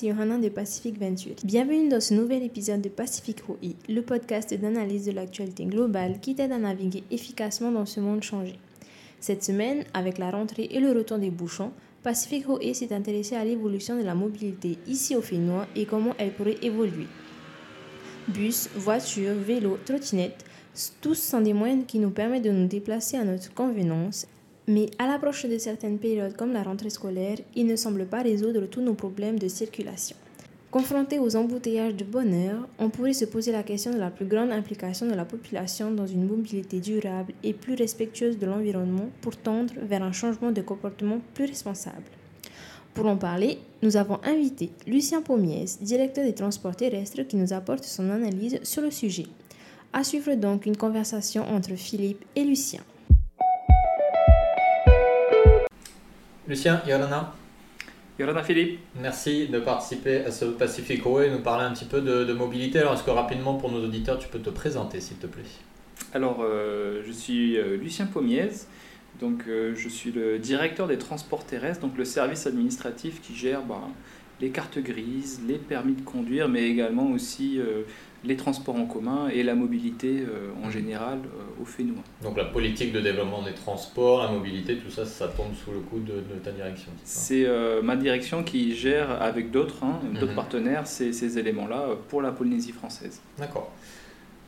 c'est de Pacific Venture. Bienvenue dans ce nouvel épisode de Pacific ROI, le podcast d'analyse de l'actualité globale qui t'aide à naviguer efficacement dans ce monde changé. Cette semaine, avec la rentrée et le retour des bouchons, Pacific ROI s'est intéressé à l'évolution de la mobilité ici au Fénois et comment elle pourrait évoluer. Bus, voitures, vélos, trottinettes, tous sont des moyens qui nous permettent de nous déplacer à notre convenance mais à l'approche de certaines périodes comme la rentrée scolaire, il ne semble pas résoudre tous nos problèmes de circulation. Confronté aux embouteillages de bonheur, on pourrait se poser la question de la plus grande implication de la population dans une mobilité durable et plus respectueuse de l'environnement pour tendre vers un changement de comportement plus responsable. Pour en parler, nous avons invité Lucien Pommiez, directeur des transports terrestres, qui nous apporte son analyse sur le sujet. À suivre donc une conversation entre Philippe et Lucien. Lucien, Yorana. Yorana Philippe. Merci de participer à ce Pacifico et nous parler un petit peu de, mobilité. Alors, est-ce que rapidement, pour nos auditeurs, tu peux te présenter, s'il te plaît? Alors, euh, je suis euh, Lucien Pommiez. Donc, euh, je suis le directeur des transports terrestres, donc le service administratif qui gère bah, les cartes grises, les permis de conduire, mais également aussi les transports en commun et la mobilité euh, en général euh, au Fénois. Donc la politique de développement des transports, la mobilité, tout ça, ça tombe sous le coup de, ta direction C'est euh, ma direction qui gère avec d'autres, hein, d'autres mhm. partenaires, ces, ces éléments-là pour la Polynésie française. D'accord.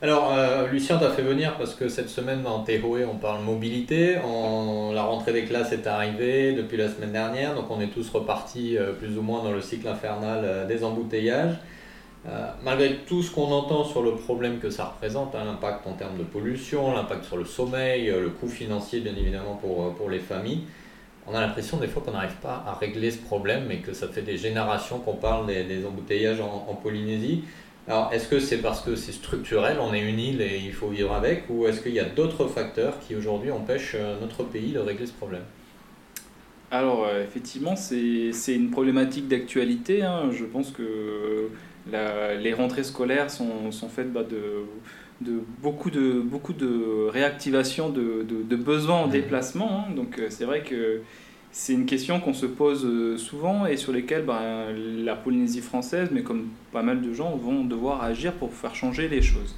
Alors, Lucien t'a fait venir parce que cette semaine en Téhoé, on parle mobilité. la rentrée des classes est arrivée depuis la semaine dernière, donc on est tous repartis plus ou moins dans le cycle infernal des embouteillages. Euh, malgré tout ce qu'on entend sur le problème que ça représente, hein, l'impact en termes de pollution, l'impact sur le sommeil, euh, le coût financier bien évidemment pour, euh, pour les familles, on a l'impression des fois qu'on n'arrive pas à régler ce problème et que ça fait des générations qu'on parle des, embouteillages en, Polynésie. Alors est-ce que c'est parce que c'est structurel, on est une île et il faut vivre avec, ou est-ce qu'il y a d'autres facteurs qui aujourd'hui empêchent notre pays de régler ce problème? Alors effectivement, c'est une problématique d'actualité. Hein. Je pense que les rentrées scolaires sont, sont faites bah, de, de, beaucoup de, beaucoup de réactivation de, de, besoins en mmh. déplacement. Hein. Donc euh, c'est vrai que c'est une question qu'on se pose euh, souvent et sur lesquelles bah, la Polynésie française, mais comme pas mal de gens, vont devoir agir pour faire changer les choses.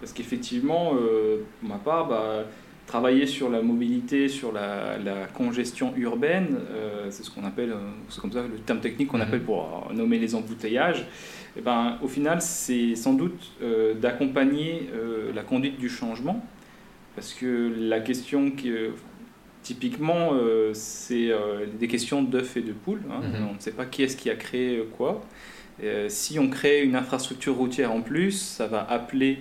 Parce qu'effectivement, euh, pour ma part, bah, travailler sur la mobilité, sur la, la congestion urbaine, c'est ce qu'on appelle, c'est comme ça le terme technique qu'on mmh. appelle pour nommer les embouteillages. Eh ben, au final, c'est sans doute euh, d'accompagner euh, la conduite du changement, parce que la question qui, typiquement, euh, c'est des questions d'œufs et de poules. Hein. Mhm. On ne sait pas qui est-ce qui a créé quoi. si on crée une infrastructure routière en plus, ça va appeler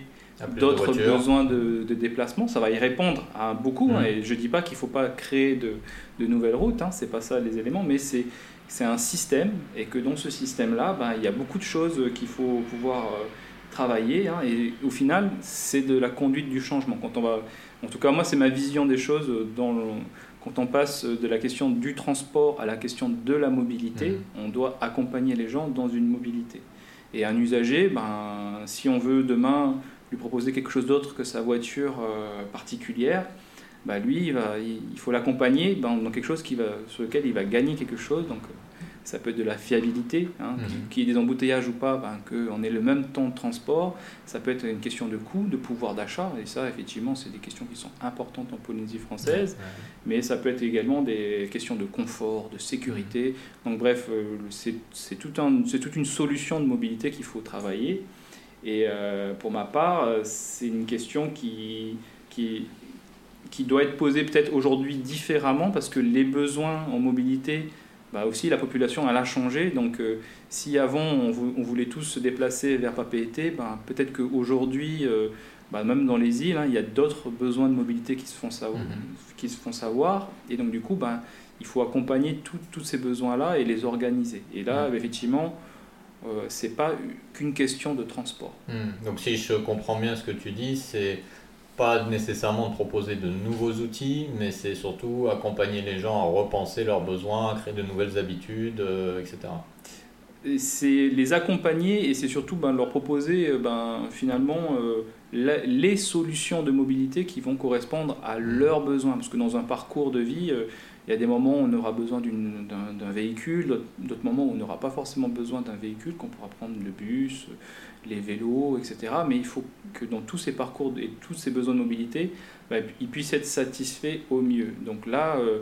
d'autres besoins de, déplacement, ça va y répondre à beaucoup. Hein. Mhm. et je ne dis pas qu'il ne faut pas créer de, de nouvelles routes, hein, c'est pas ça les éléments, mais c'est c'est un système et que dans ce système-là, ben, il y a beaucoup de choses qu'il faut pouvoir euh, travailler. Hein, et au final, c'est de la conduite du changement. Quand on va, en tout cas, moi, c'est ma vision des choses dans quand on passe de la question du transport à la question de la mobilité, mmh. on doit accompagner les gens dans une mobilité. Et un usager, ben, si on veut demain lui proposer quelque chose d'autre que sa voiture euh, particulière, bah, lui, il, va, il faut l'accompagner dans, quelque chose qui va, sur lequel il va gagner quelque chose. Donc, ça peut être de la fiabilité, hein, qu'il y ait des embouteillages ou pas, ben, qu'on ait le même temps de transport. Ça peut être une question de coût, de pouvoir d'achat. Et ça, effectivement, c'est des questions qui sont importantes en Polynésie française. Mais ça peut être également des questions de confort, de sécurité. Donc, bref, euh, c'est tout toute une solution de mobilité qu'il faut travailler. Et euh, pour ma part, euh, c'est une question qui, qui qui doit être posée peut-être aujourd'hui différemment parce que les besoins en mobilité, bah aussi la population elle a changé. Donc euh, si avant on, voulait tous se déplacer vers Papeete, bah, peut-être qu'aujourd'hui, euh, bah, même dans les îles, hein, il y a d'autres besoins de mobilité qui se font savoir. Mm-hmm. Qui se font savoir et donc du coup, bah, il faut accompagner tous ces besoins-là et les organiser. Et là, mm. effectivement, euh, c'est pas qu'une question de transport. Mm. Donc si je comprends bien ce que tu dis, c'est pas nécessairement de proposer de nouveaux outils, mais c'est surtout accompagner les gens à repenser leurs besoins, à créer de nouvelles habitudes, euh, etc. C'est les accompagner et c'est surtout ben, leur proposer euh, ben, finalement euh, les solutions de mobilité qui vont correspondre à leurs besoins. Parce que dans un parcours de vie, il y a des moments où on aura besoin d'un véhicule, d'autres moments où on n'aura pas forcément besoin d'un véhicule, qu'on pourra prendre le bus, les vélos, etc. Mais il faut que dans tous ces parcours et tous ces besoins de mobilité, bah, ils puissent être satisfaits au mieux. Donc là, euh,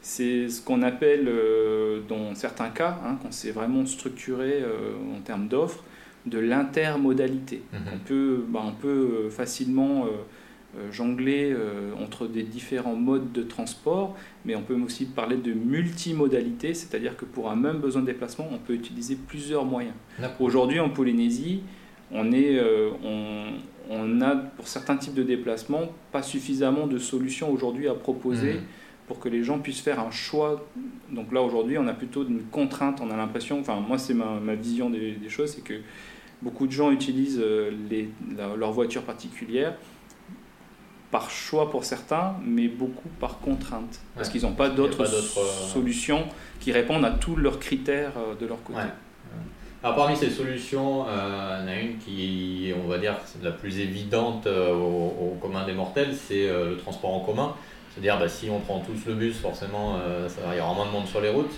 c'est ce qu'on appelle, euh, dans certains cas, hein, quand c'est vraiment structuré en termes d'offres, de l'intermodalité. On, peut, bah, on peut facilement euh, jongler euh, entre des différents modes de transport, mais on peut aussi parler de multimodalité, c'est-à-dire que pour un même besoin de déplacement, on peut utiliser plusieurs moyens. Aujourd'hui, en Polynésie, on, est, euh, on, a pour certains types de déplacements pas suffisamment de solutions aujourd'hui à proposer. Mmh. pour que les gens puissent faire un choix. Donc là, aujourd'hui, on a plutôt une contrainte, on a l'impression, enfin moi c'est ma, ma, vision des, choses, c'est que beaucoup de gens utilisent les, leur voiture particulière par choix pour certains, mais beaucoup par contrainte. Parce qu'ils n'ont pas d'autres euh, solutions qui répondent à tous leurs critères euh, de leur côté. Alors parmi ces solutions, euh, il y en a une qui, on va dire, la plus évidente au, commun des mortels, c'est le transport en commun. C'est-à-dire, bah, si on prend tous le bus, forcément, il y aura moins de monde sur les routes.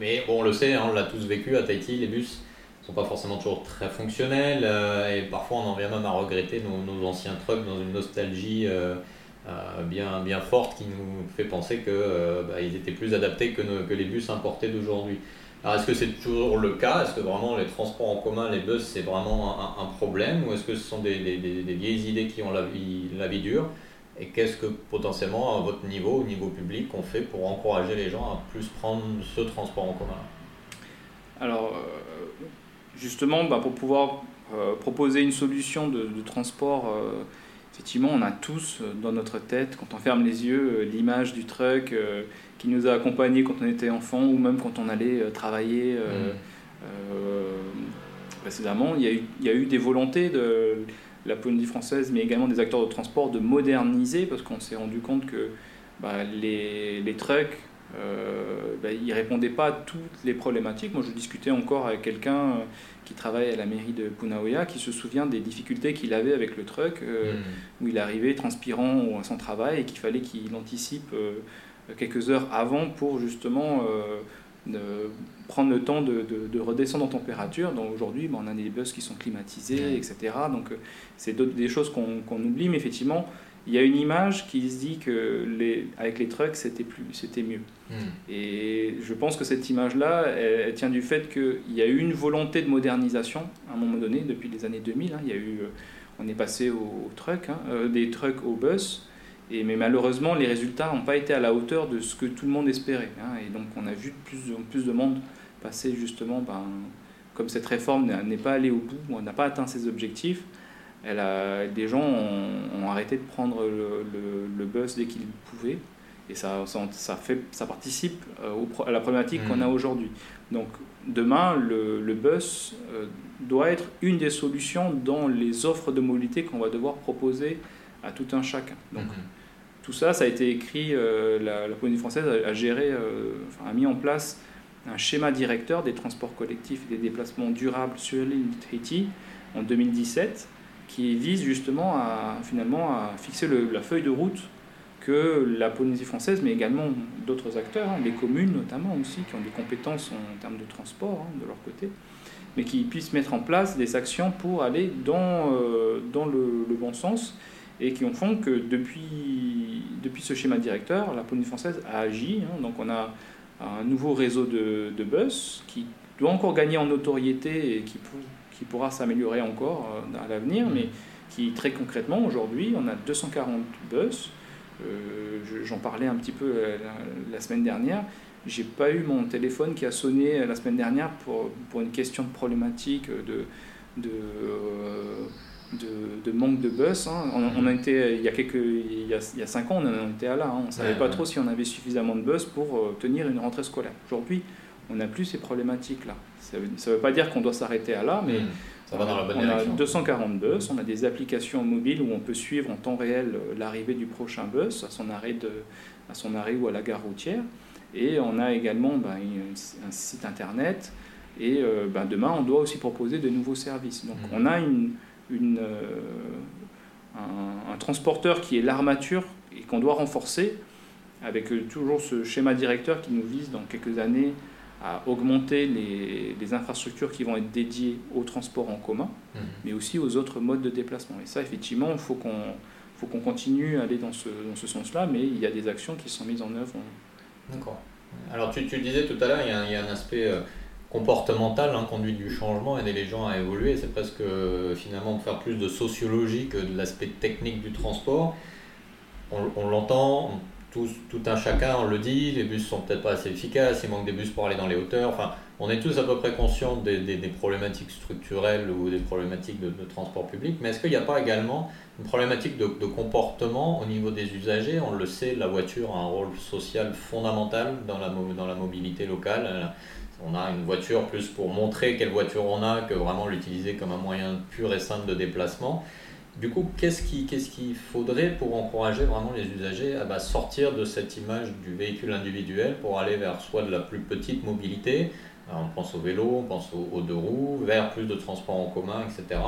mais bon, on le sait, hein, on l'a tous vécu à Tahiti, les bus, sont pas forcément toujours très fonctionnels euh, et parfois on en vient même à regretter nos, anciens trucks dans une nostalgie euh, euh, bien, bien forte qui nous fait penser qu'ils bah, étaient plus adaptés que, que les bus importés d'aujourd'hui. Alors est-ce que c'est toujours le cas? Est-ce que vraiment les transports en commun, les bus, c'est vraiment un, problème? Ou est-ce que ce sont des, des, des, vieilles idées qui ont la vie, la vie dure? Et qu'est-ce que potentiellement à votre niveau, au niveau public, on fait pour encourager les gens à plus prendre ce transport en commun? Alors, justement, bah, pour pouvoir euh, proposer une solution de, transport, euh, effectivement, on a tous euh, dans notre tête, quand on ferme les yeux, l'image du truck qui nous a accompagnés quand on était enfant ou même quand on allait travailler mmh. précédemment. Il y, a eu, il y, a eu, des volontés de la Polynésie française, mais également des acteurs de transport, de moderniser parce qu'on s'est rendu compte que bah, les, les trucks euh, ben, il ne répondait pas à toutes les problématiques. Moi, je discutais encore avec quelqu'un euh, qui travaille à la mairie de Punaoya, qui se souvient des difficultés qu'il avait avec le truck, euh, hmm. où il arrivait transpirant à son travail et qu'il fallait qu'il anticipe quelques heures avant pour justement prendre le temps de, de, redescendre en température. Donc aujourd'hui, ben, on a des bus qui sont climatisés, etc. Donc c'est des choses qu'on oublie, mais effectivement, il y a une image qui se dit que les, avec les trucks, c'était, plus, c'était mieux. Hmm. Et je pense que cette image-là, elle, tient du fait qu'il y a eu une volonté de modernisation à un moment donné, depuis les années 2000. Hein. il y a eu, euh, on est passé aux, trucks, hein, euh, des trucks aux bus. Et, mais malheureusement, les résultats n'ont pas été à la hauteur de ce que tout le monde espérait. Hein. et donc, on a vu plus en plus de monde passer justement, ben, comme cette réforme n'est pas allée au bout, on n'a pas atteint ses objectifs, elle a, des gens ont, arrêté de prendre le, bus dès qu'ils pouvaient. Et ça, ça, fait, ça participe euh, à la problématique qu'on a mmh. aujourd'hui. Donc demain, le, bus euh, doit être une des solutions dans les offres de mobilité qu'on va devoir proposer à tout un chacun. Donc mmh. tout ça, ça a été écrit, euh, la, la Polynésie française a, géré, a mis en place un schéma directeur des transports collectifs et des déplacements durables sur l'île de Tahiti en 2017 qui vise justement à, finalement, à fixer la feuille de route que la Polynésie française, mais également d'autres acteurs, hein, les communes notamment aussi, qui ont des compétences en termes de transport hein, de leur côté, mais qui puissent mettre en place des actions pour aller dans, euh, dans le, bon sens et qui ont font que depuis, depuis ce schéma directeur, la Polynésie française a agi. Hein. donc on a un nouveau réseau de, de bus qui doit encore gagner en notoriété et qui qui pourra s'améliorer encore euh, à l'avenir, mm. mais qui très concrètement aujourd'hui, on a 240 bus. Euh, j'en parlais un petit peu euh, la, semaine dernière. J'ai pas eu mon téléphone qui a sonné la semaine dernière pour, pour une question de problématique de, de, de, manque de bus. Hein. On, a été, il y a quelques, il y a, il y a cinq ans, on en était à là. Hein. On ne savait pas trop si on avait suffisamment de bus pour tenir une rentrée scolaire. Aujourd'hui, on n'a plus ces problématiques-là. Ça ne veut pas dire qu'on doit s'arrêter à là, mais ça va dans la bonne on a 240 bus, on a des applications mobiles où on peut suivre en temps réel euh, l'arrivée du prochain bus à son arrêt, de, à son arrêt ou à la gare routière. Et on a également ben, un site internet. Et euh, ben, demain, on doit aussi proposer de nouveaux services. Donc mm. on a une, une, un, transporteur qui est l'armature et qu'on doit renforcer, avec toujours ce schéma directeur qui nous vise dans quelques années à augmenter les, les infrastructures qui vont être dédiées au transport en commun, mmh. mais aussi aux autres modes de déplacement. Et ça, effectivement, il faut qu'on faut qu'on continue à aller dans ce, dans ce sens-là, mais il y a des actions qui sont mises en œuvre. D'accord. Alors tu, tu, disais tout à l'heure, il, il, y a un aspect euh, comportemental, hein, conduite du changement, aider les gens à évoluer, c'est presque euh, finalement de faire plus de sociologie que de l'aspect technique du transport. On, on l'entend, tout, un chacun on le dit, les bus sont peut-être pas assez efficaces, il manque des bus pour aller dans les hauteurs, enfin on est tous à peu près conscients des, problématiques structurelles ou des problématiques de, de transport public, mais est-ce qu'il n'y a pas également une problématique de, de, comportement au niveau des usagers? On le sait, la voiture a un rôle social fondamental dans la, dans la mobilité locale. On a une voiture plus pour montrer quelle voiture on a que vraiment l'utiliser comme un moyen pur et simple de déplacement. Du coup, qu'est-ce qu'il faudrait pour encourager vraiment les usagers à bah, sortir de cette image du véhicule individuel pour aller vers soit de la plus petite mobilité, on pense au vélo, on pense aux, aux deux roues, vers plus de transports en commun, etc.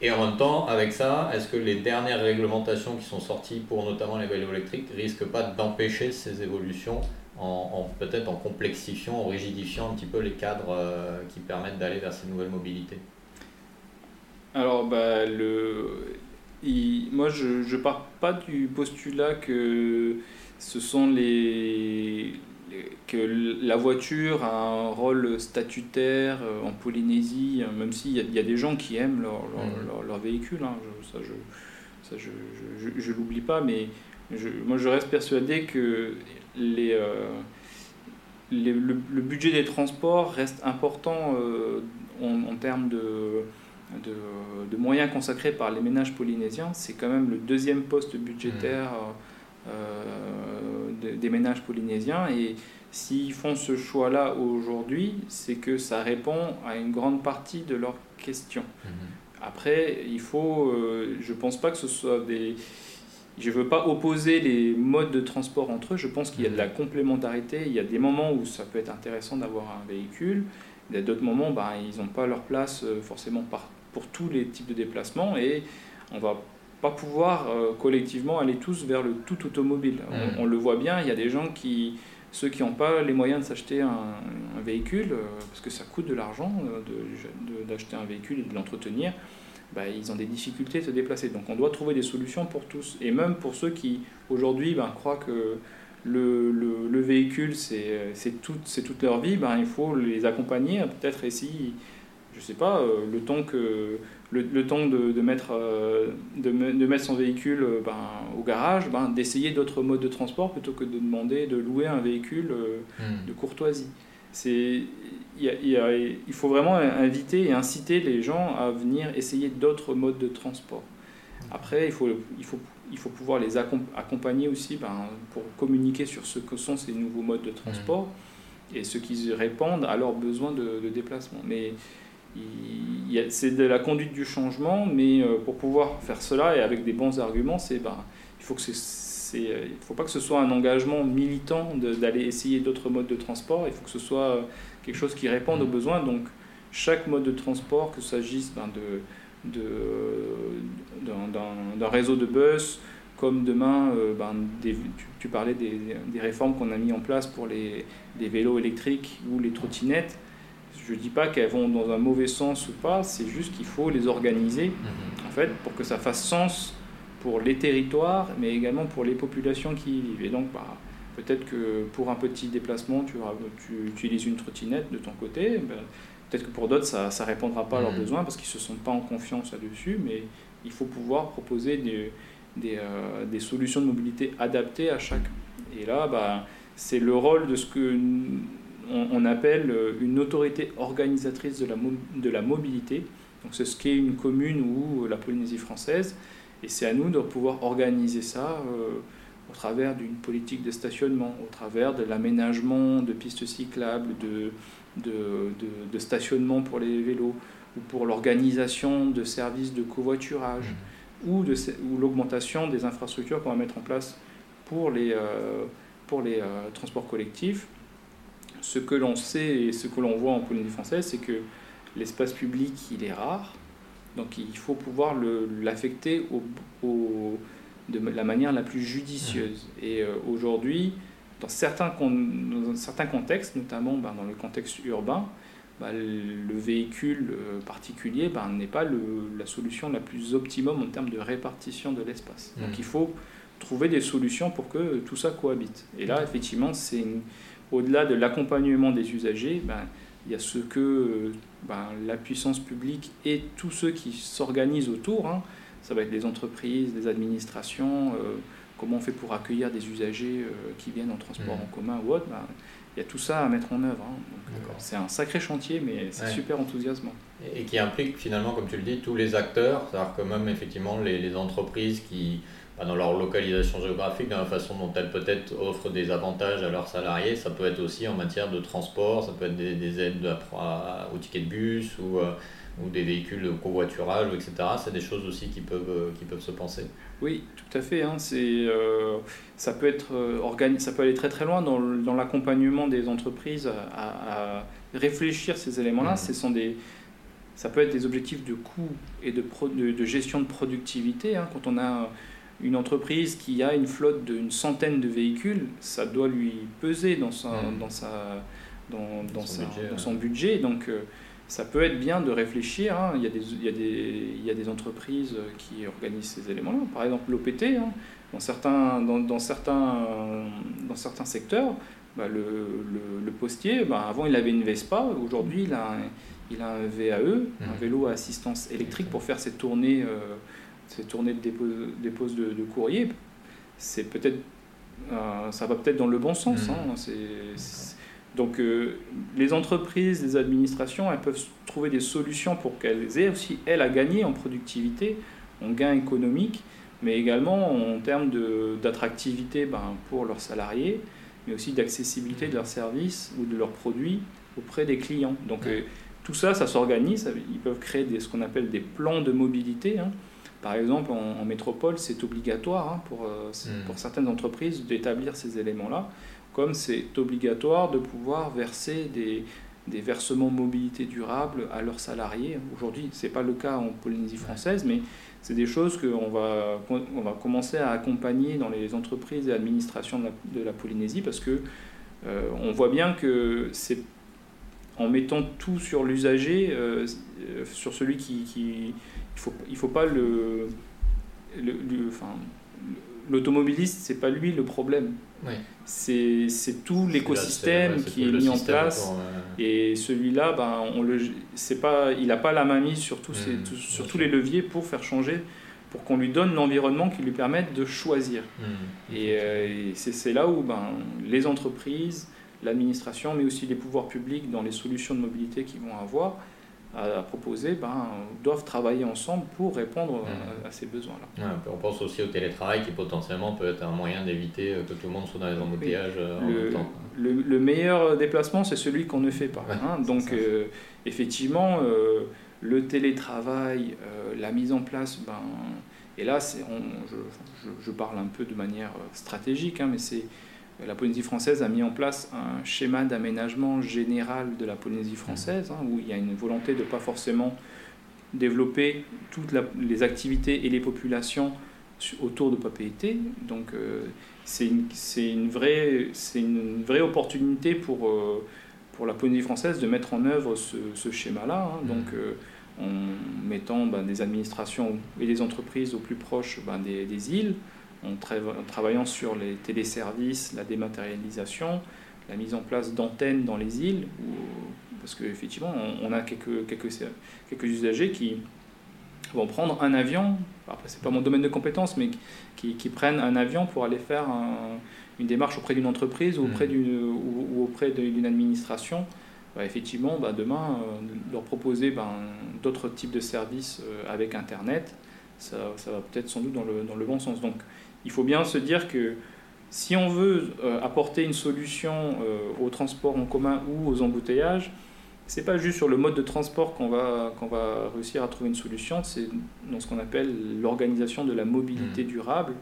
Et en même temps, avec ça, est-ce que les dernières réglementations qui sont sorties pour notamment les vélos électriques risquent pas d'empêcher ces évolutions en, peut-être en complexifiant, en rigidifiant un petit peu les cadres euh, qui permettent d'aller vers ces nouvelles mobilités? Alors, bah, le... moi, je ne pars pas du postulat que ce sont les, que la voiture a un rôle statutaire euh, en Polynésie, euh, même s'il y, y, a des gens qui aiment leur, leur, mmh. leur, véhicule, hein, ça je ça je, je, je l'oublie pas, mais je, moi je reste persuadé que les, euh, les le, le, budget des transports reste important euh, en, en, termes de, de, de, moyens consacrés par les ménages polynésiens. C'est quand même le deuxième poste budgétaire. Mmh euh, des ménages polynésiens. Et s'ils font ce choix-là aujourd'hui, c'est que ça répond à une grande partie de leurs questions. Mhm. Après, il faut, euh, je pense pas que ce soit des... Je ne veux pas opposer les modes de transport entre eux, je pense qu'il y a de la mhm. complémentarité, il y a des moments où ça peut être intéressant d'avoir un véhicule, il y a d'autres moments, ben, ils n'ont pas leur place euh, forcément par, pour tous les types de déplacements, et on va pas pouvoir euh, collectivement aller tous vers le tout automobile. On, mm. on, le voit bien, il y a des gens qui, ceux qui n'ont pas les moyens de s'acheter un, un, véhicule, euh, parce que ça coûte de l'argent euh, d'acheter un véhicule et de l'entretenir, bah, ils ont des difficultés à se déplacer. Donc on doit trouver des solutions pour tous. Et même pour ceux qui aujourd'hui ben, croient que le, le, le véhicule c'est tout, toute leur vie, ben, il faut les accompagner, peut-être essayer, je sais pas, le temps que le, le temps de, de mettre, euh, de, de, mettre son véhicule euh, ben, au garage, ben, d'essayer d'autres modes de transport plutôt que de demander de louer un véhicule euh, hmm. de courtoisie. C'est, il, faut vraiment inviter et inciter les gens à venir essayer d'autres modes de transport. Après, il faut, il faut, il faut pouvoir les accompagner aussi ben, pour communiquer sur ce que sont ces nouveaux modes de transport mmh. et ce qu'ils répondent à leurs besoins de, de déplacement. Mais c'est de la conduite du changement, mais euh, pour pouvoir faire cela et avec des bons arguments, c'est bah, il faut que c'est, euh, faut pas que ce soit un engagement militant d'aller essayer d'autres modes de transport. Il faut que ce soit euh, quelque chose qui réponde aux besoins. Donc chaque mode de transport, que s'agisse ben, de, d'un, réseau de bus, comme demain, ben, des, tu, tu, parlais des, des réformes qu'on a mis en place pour les, les vélos électriques ou les trottinettes je ne dis pas qu'elles vont dans un mauvais sens ou pas, c'est juste qu'il faut les organiser mhm. en fait, pour que ça fasse sens pour les territoires, mais également pour les populations qui y vivent. Et donc, bah, peut-être que pour un petit déplacement, tu, tu, utilises une trottinette de ton côté. Ben, peut-être que pour d'autres, ça ne répondra pas à leurs mhm. besoins parce qu'ils ne se sentent pas en confiance là-dessus, mais il faut pouvoir proposer des, des, euh, des, solutions de mobilité adaptées à chacun. Et là, bah, c'est le rôle de ce que on, appelle euh, une autorité organisatrice de la, de la mobilité. Donc c'est ce qu'est une commune ou la Polynésie française. Et c'est à nous de pouvoir organiser ça euh, au travers d'une politique de stationnement, au travers de l'aménagement de pistes cyclables, de, de, de, de, stationnement pour les vélos, ou pour l'organisation de services de covoiturage, mmh. ou, de, ou l'augmentation des infrastructures qu'on va mettre en place pour les, euh, pour les euh, transports collectifs ce que l'on sait et ce que l'on voit en Polynésie française, c'est que l'espace public, il est rare. Donc il faut pouvoir l'affecter au, de la manière la plus judicieuse. Mmh. Et euh, aujourd'hui, dans certains, dans certains contextes, notamment ben, dans le contexte urbain, ben, le véhicule euh, particulier ben, n'est pas la solution la plus optimum en termes de répartition de l'espace. Donc mmh. il faut trouver des solutions pour que tout ça cohabite. Et là, effectivement, c'est au-delà de l'accompagnement des usagers, ben, il y a ce que ben, la puissance publique et tous ceux qui s'organisent autour, hein, ça va être les entreprises, les administrations, euh, comment on fait pour accueillir des usagers euh, qui viennent en transport mmh. en commun ou autre, ben, il y a tout ça à mettre en œuvre. Hein. Euh, c'est un sacré chantier, mais c'est super enthousiasmant. Et, qui implique finalement, comme tu le dis, tous les acteurs, c'est-à-dire que même effectivement les, les entreprises qui dans leur localisation géographique, dans la façon dont elles peut-être offrent des avantages à leurs salariés. Ça peut être aussi en matière de transport, ça peut être des, aides à, au ticket de bus ou, euh, ou des véhicules de covoiturage, etc. C'est des choses aussi qui peuvent, euh, qui peuvent se penser. Oui, tout à fait. Hein. C'est, euh, ça, peut être, ça peut aller très très loin dans, dans l'accompagnement des entreprises à, réfléchir ces éléments-là. Mmh. Ce sont des, ça peut être des objectifs de coût et de, de, gestion de productivité. Hein. Quand on a une entreprise qui a une flotte d'une centaine de véhicules, ça doit lui peser dans, sa, mmh. dans, sa, dans, dans, son, budget, dans son budget. Donc, euh, ça peut être bien de réfléchir. Hein. Il, y a des, il, y a des, il y a des entreprises qui organisent ces éléments-là. Par exemple, l'OPT, hein. dans, certains, dans, dans, certains, dans certains secteurs, bah, le, le, le, postier, bah, avant il avait une Vespa, aujourd'hui il a, un, il a un VAE, un mmh. vélo à assistance électrique pour faire ses tournées. Euh, ces tournées de dépose, de, courrier, c'est peut-être, euh, ça va peut-être dans le bon sens. Mmh. Hein, donc euh, les entreprises, les administrations, elles peuvent trouver des solutions pour qu'elles aient aussi, elles, à gagner en productivité, en gain économique, mais également en termes d'attractivité ben, pour leurs salariés, mais aussi d'accessibilité de leurs services ou de leurs produits auprès des clients. Donc euh, tout ça, ça s'organise, ils peuvent créer des, ce qu'on appelle des plans de mobilité. Hein, par exemple, en, métropole, c'est obligatoire hein, pour, euh, hmm. pour certaines entreprises d'établir ces éléments-là, comme c'est obligatoire de pouvoir verser des, des versements mobilité durable à leurs salariés. Aujourd'hui, ce n'est pas le cas en Polynésie française, mais c'est des choses qu'on va, on va commencer à accompagner dans les entreprises et administrations de la, Polynésie parce que euh, on voit bien que c'est en mettant tout sur l'usager, euh, sur celui qui, qui il faut, il faut pas le, le, enfin, l'automobiliste, c'est pas lui le problème. C'est, c'est tout l'écosystème qui est mis en place. Et celui-là, ben, on le, c'est pas, il n'a pas la main mise sur, tous, mmh, sur tous les leviers pour faire changer, pour qu'on lui donne l'environnement qui lui permette de choisir. Mmh, euh, et, c'est, c'est là où ben, les entreprises, l'administration, mais aussi les pouvoirs publics dans les solutions de mobilité qu'ils vont avoir, à, proposer ben, doivent travailler ensemble pour répondre mmh. à, ces besoins-là. on pense aussi au télétravail qui potentiellement peut être un moyen d'éviter euh, que tout le monde soit dans les embouteillages euh, en le, même temps. Le, meilleur déplacement, c'est celui qu'on ne fait pas. Hein. Donc, euh, effectivement, le télétravail, la mise en place, ben, et là, on, je, je, je, parle un peu de manière stratégique, hein, mais c'est la Polynésie française a mis en place un schéma d'aménagement général de la Polynésie française, hein, où il y a une volonté de ne pas forcément développer toutes les activités et les populations autour de Papeete. Donc euh, c'est une, une, vraie, une vraie opportunité pour, euh, pour la Polynésie française de mettre en œuvre ce, schéma-là. Hein. donc euh, en mettant ben, des administrations et des entreprises au plus proche ben, des, des îles, en, travaillant sur les téléservices, la dématérialisation, la mise en place d'antennes dans les îles, parce qu'effectivement, on, a quelques, quelques, quelques usagers qui vont prendre un avion, après c'est pas mon domaine de compétence, mais qui, qui prennent un avion pour aller faire une démarche auprès d'une entreprise ou auprès mmh. d'une, ou, auprès d'une administration. Bah, effectivement, bah, demain, euh, leur proposer ben, d'autres types de services euh, avec Internet, ça, ça va peut-être sans doute dans le, dans le bon sens. Donc, il faut bien se dire que si on veut euh, apporter une solution euh, au transport en commun ou aux embouteillages, c'est pas juste sur le mode de transport qu'on va, qu'on va réussir à trouver une solution, c'est dans ce qu'on appelle l'organisation de la mobilité mmh. durable.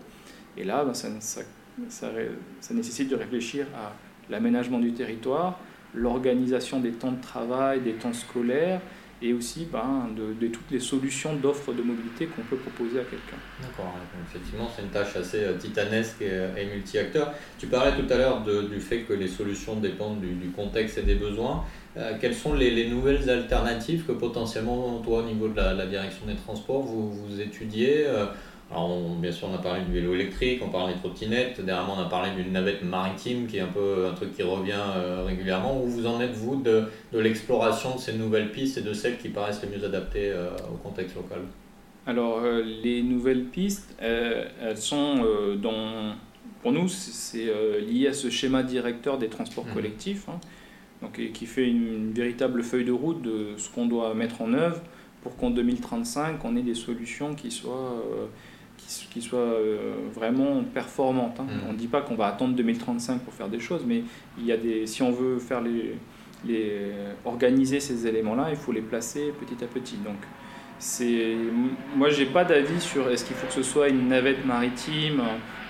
Et là, ben, ça, ça, ça, nécessite de réfléchir à l'aménagement du territoire, l'organisation des temps de travail, des temps scolaires, et aussi ben, de, toutes les solutions d'offres de mobilité qu'on peut proposer à quelqu'un. D'accord, effectivement c'est une tâche assez euh, titanesque et, multi-acteur. Tu parlais tout à l'heure du fait que les solutions dépendent du, contexte et des besoins. Euh, quelles sont les, nouvelles alternatives que potentiellement, toi, au niveau de la, direction des transports, vous, étudiez euh, alors, bien sûr, on a parlé du vélo électrique, on parlait de trottinette. Dernièrement, on a parlé d'une navette maritime qui est un peu un truc qui revient euh, régulièrement. Où vous en êtes, vous, de, de l'exploration de ces nouvelles pistes et de celles qui paraissent les mieux adaptées euh, au contexte local? Alors, euh, les nouvelles pistes, elles sont dans. Pour nous, c'est lié à ce schéma directeur des transports mmh. collectifs, hein, donc, qui fait une, véritable feuille de route de ce qu'on doit mettre en œuvre pour qu'en 2035, on ait des solutions qui soient qui, soit euh, vraiment performante. Hein. Mm. On ne dit pas qu'on va attendre 2035 pour faire des choses, mais il y a des, si on veut faire les, les, organiser ces éléments-là, il faut les placer petit à petit. Donc, c'est, moi, j'ai pas d'avis sur est-ce qu'il faut que ce soit une navette maritime,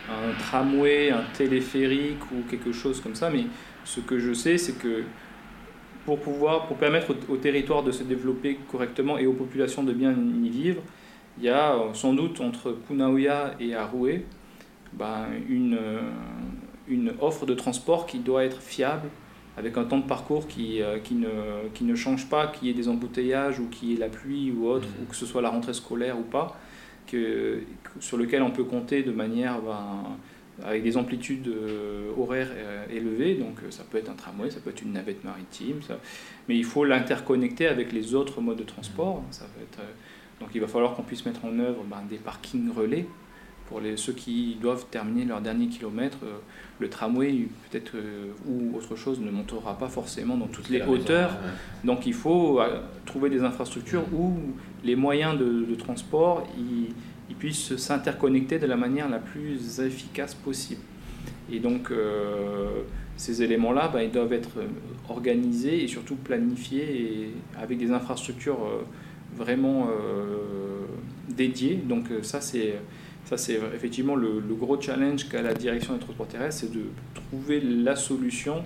un, tramway, un téléphérique ou quelque chose comme ça, mais ce que je sais, c'est que pour pouvoir, pour permettre au, au, territoire de se développer correctement et aux populations de bien y vivre, il y a euh, sans doute entre Punaouia et Aroué ben, une, euh, une offre de transport qui doit être fiable, avec un temps de parcours qui, euh, qui, ne, qui ne change pas, qu'il y ait des embouteillages ou qu'il y ait la pluie ou autre, mmh. ou que ce soit la rentrée scolaire ou pas, que, sur lequel on peut compter de manière ben, avec des amplitudes horaires élevées. Donc ça peut être un tramway, ça peut être une navette maritime, ça... mais il faut l'interconnecter avec les autres modes de transport. Ça va être donc il va falloir qu'on puisse mettre en œuvre ben, des parkings relais pour les, ceux qui doivent terminer leur dernier kilomètre. Euh, le tramway, peut-être, euh, ou autre chose, ne montera pas forcément dans toutes les hauteurs. Donc il faut euh, trouver des infrastructures où les moyens de, transport ils, puissent s'interconnecter de la manière la plus efficace possible. Et donc ces éléments-là, ben, ils doivent être organisés et surtout planifiés avec des infrastructures vraiment euh, dédié. Donc euh, ça, c'est ça, c'est effectivement le, gros challenge qu'a la direction des transports terrestres, c'est de trouver la solution.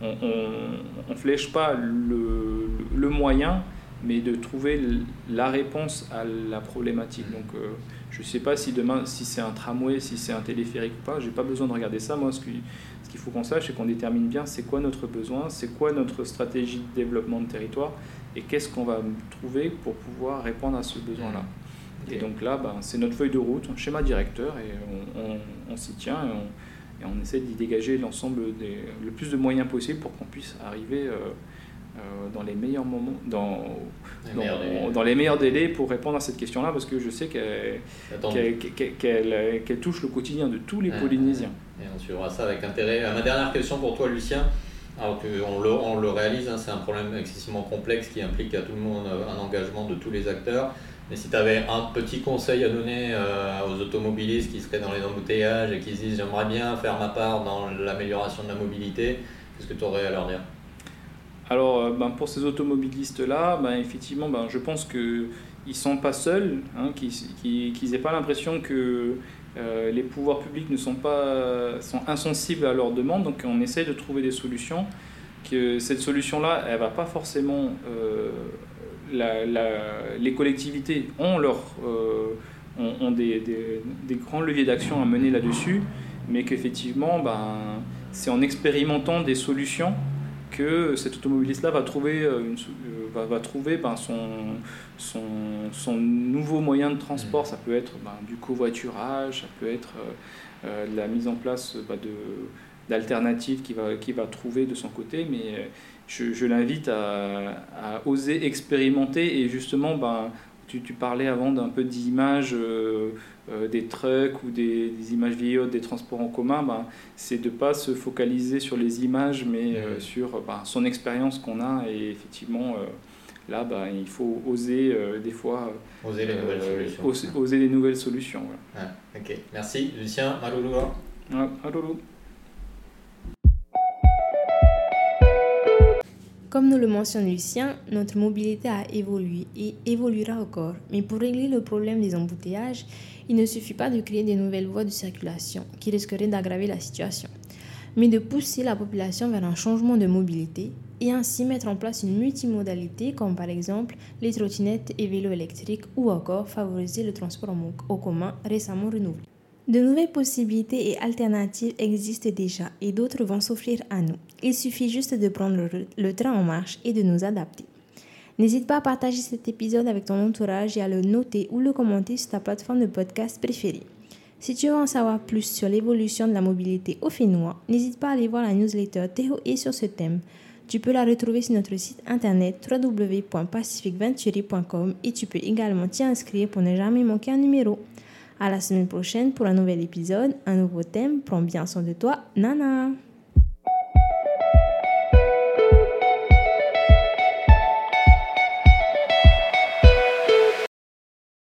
On ne flèche pas le, moyen, mais de trouver la réponse à la problématique. Donc, euh, je ne sais pas si demain, si c'est un tramway, si c'est un téléphérique ou pas, j'ai pas besoin de regarder ça. Moi, ce qu'il faut qu'on sache, c'est qu'on détermine bien c'est quoi notre besoin, c'est quoi notre stratégie de développement de territoire, et qu'est-ce qu'on va trouver pour pouvoir répondre à ce besoin-là? Et donc là, ben, c'est notre feuille de route, un schéma directeur, et on, s'y tient et on, essaie d'y dégager l'ensemble, le plus de moyens possible pour qu'on puisse arriver euh, euh, dans les meilleurs moments, dans, dans, les meilleurs délais pour répondre à cette question-là, parce que je sais qu'elle touche le quotidien de tous les Polynésiens. Et on suivra ça avec intérêt. Ma dernière question pour toi, Lucien. Alors on le, on le réalise, hein, c'est un problème excessivement complexe qui implique à tout le monde un engagement de tous les acteurs. Mais si tu avais un petit conseil à donner euh, aux automobilistes qui seraient dans les embouteillages et qui disent j'aimerais bien faire ma part dans l'amélioration de la mobilité, qu'est-ce que tu aurais à leur dire? Alors euh, ben, pour ces automobilistes-là, ben, effectivement, ben, je pense qu'ils ne sont pas seuls, hein, qu'ils n'aient pas l'impression que euh, les pouvoirs publics ne sont pas insensibles à leurs demandes, donc on essaie de trouver des solutions. Que cette solution-là, elle va pas forcément. Euh, les collectivités ont, leur, euh, ont, des, des, des, grands leviers d'action à mener là-dessus, mais qu'effectivement, ben, c'est en expérimentant des solutions que cet automobiliste-là va trouver, une, va, va trouver ben, son, son, son, nouveau moyen de transport. Mm. Ça peut être ben, du covoiturage, ça peut être euh, euh, la mise en place ben, de d'alternatives qu'il va, qui va trouver de son côté, mais euh, je, je l'invite à, à, oser expérimenter et justement, ben, tu, tu parlais avant d'un peu d'images des trucks ou des, des, images vieillottes des transports en commun, ben, c'est de ne pas se focaliser sur les images, mais mm. sur ben, son expérience qu'on a et effectivement Là, bah, il faut oser euh, des fois. Oser les nouvelles euh, solutions. Oser, les nouvelles solutions. Ah, ok, merci. Lucien, Marulu. Ah, Comme nous le mentionne Lucien, notre mobilité a évolué et évoluera encore. Mais pour régler le problème des embouteillages, il ne suffit pas de créer de nouvelles voies de circulation qui risqueraient d'aggraver la situation. mais de pousser la population vers un changement de mobilité et ainsi mettre en place une multimodalité comme par exemple les trottinettes et vélos électriques ou encore favoriser le transport en commun récemment renouvelé. De nouvelles possibilités et alternatives existent déjà et d'autres vont s'offrir à nous. Il suffit juste de prendre le train en marche et de nous adapter. N'hésite pas à partager cet épisode avec ton entourage et à le noter ou le commenter sur ta plateforme de podcast préférée. Si tu veux en savoir plus sur l'évolution de la mobilité au Fénois, n'hésite pas à aller voir la newsletter et sur ce thème. Tu peux la retrouver sur notre site internet www.pacificventuri.com et tu peux également t'y inscrire pour ne jamais manquer un numéro. À la semaine prochaine pour un nouvel épisode, un nouveau thème. Prends bien soin de toi. Nana!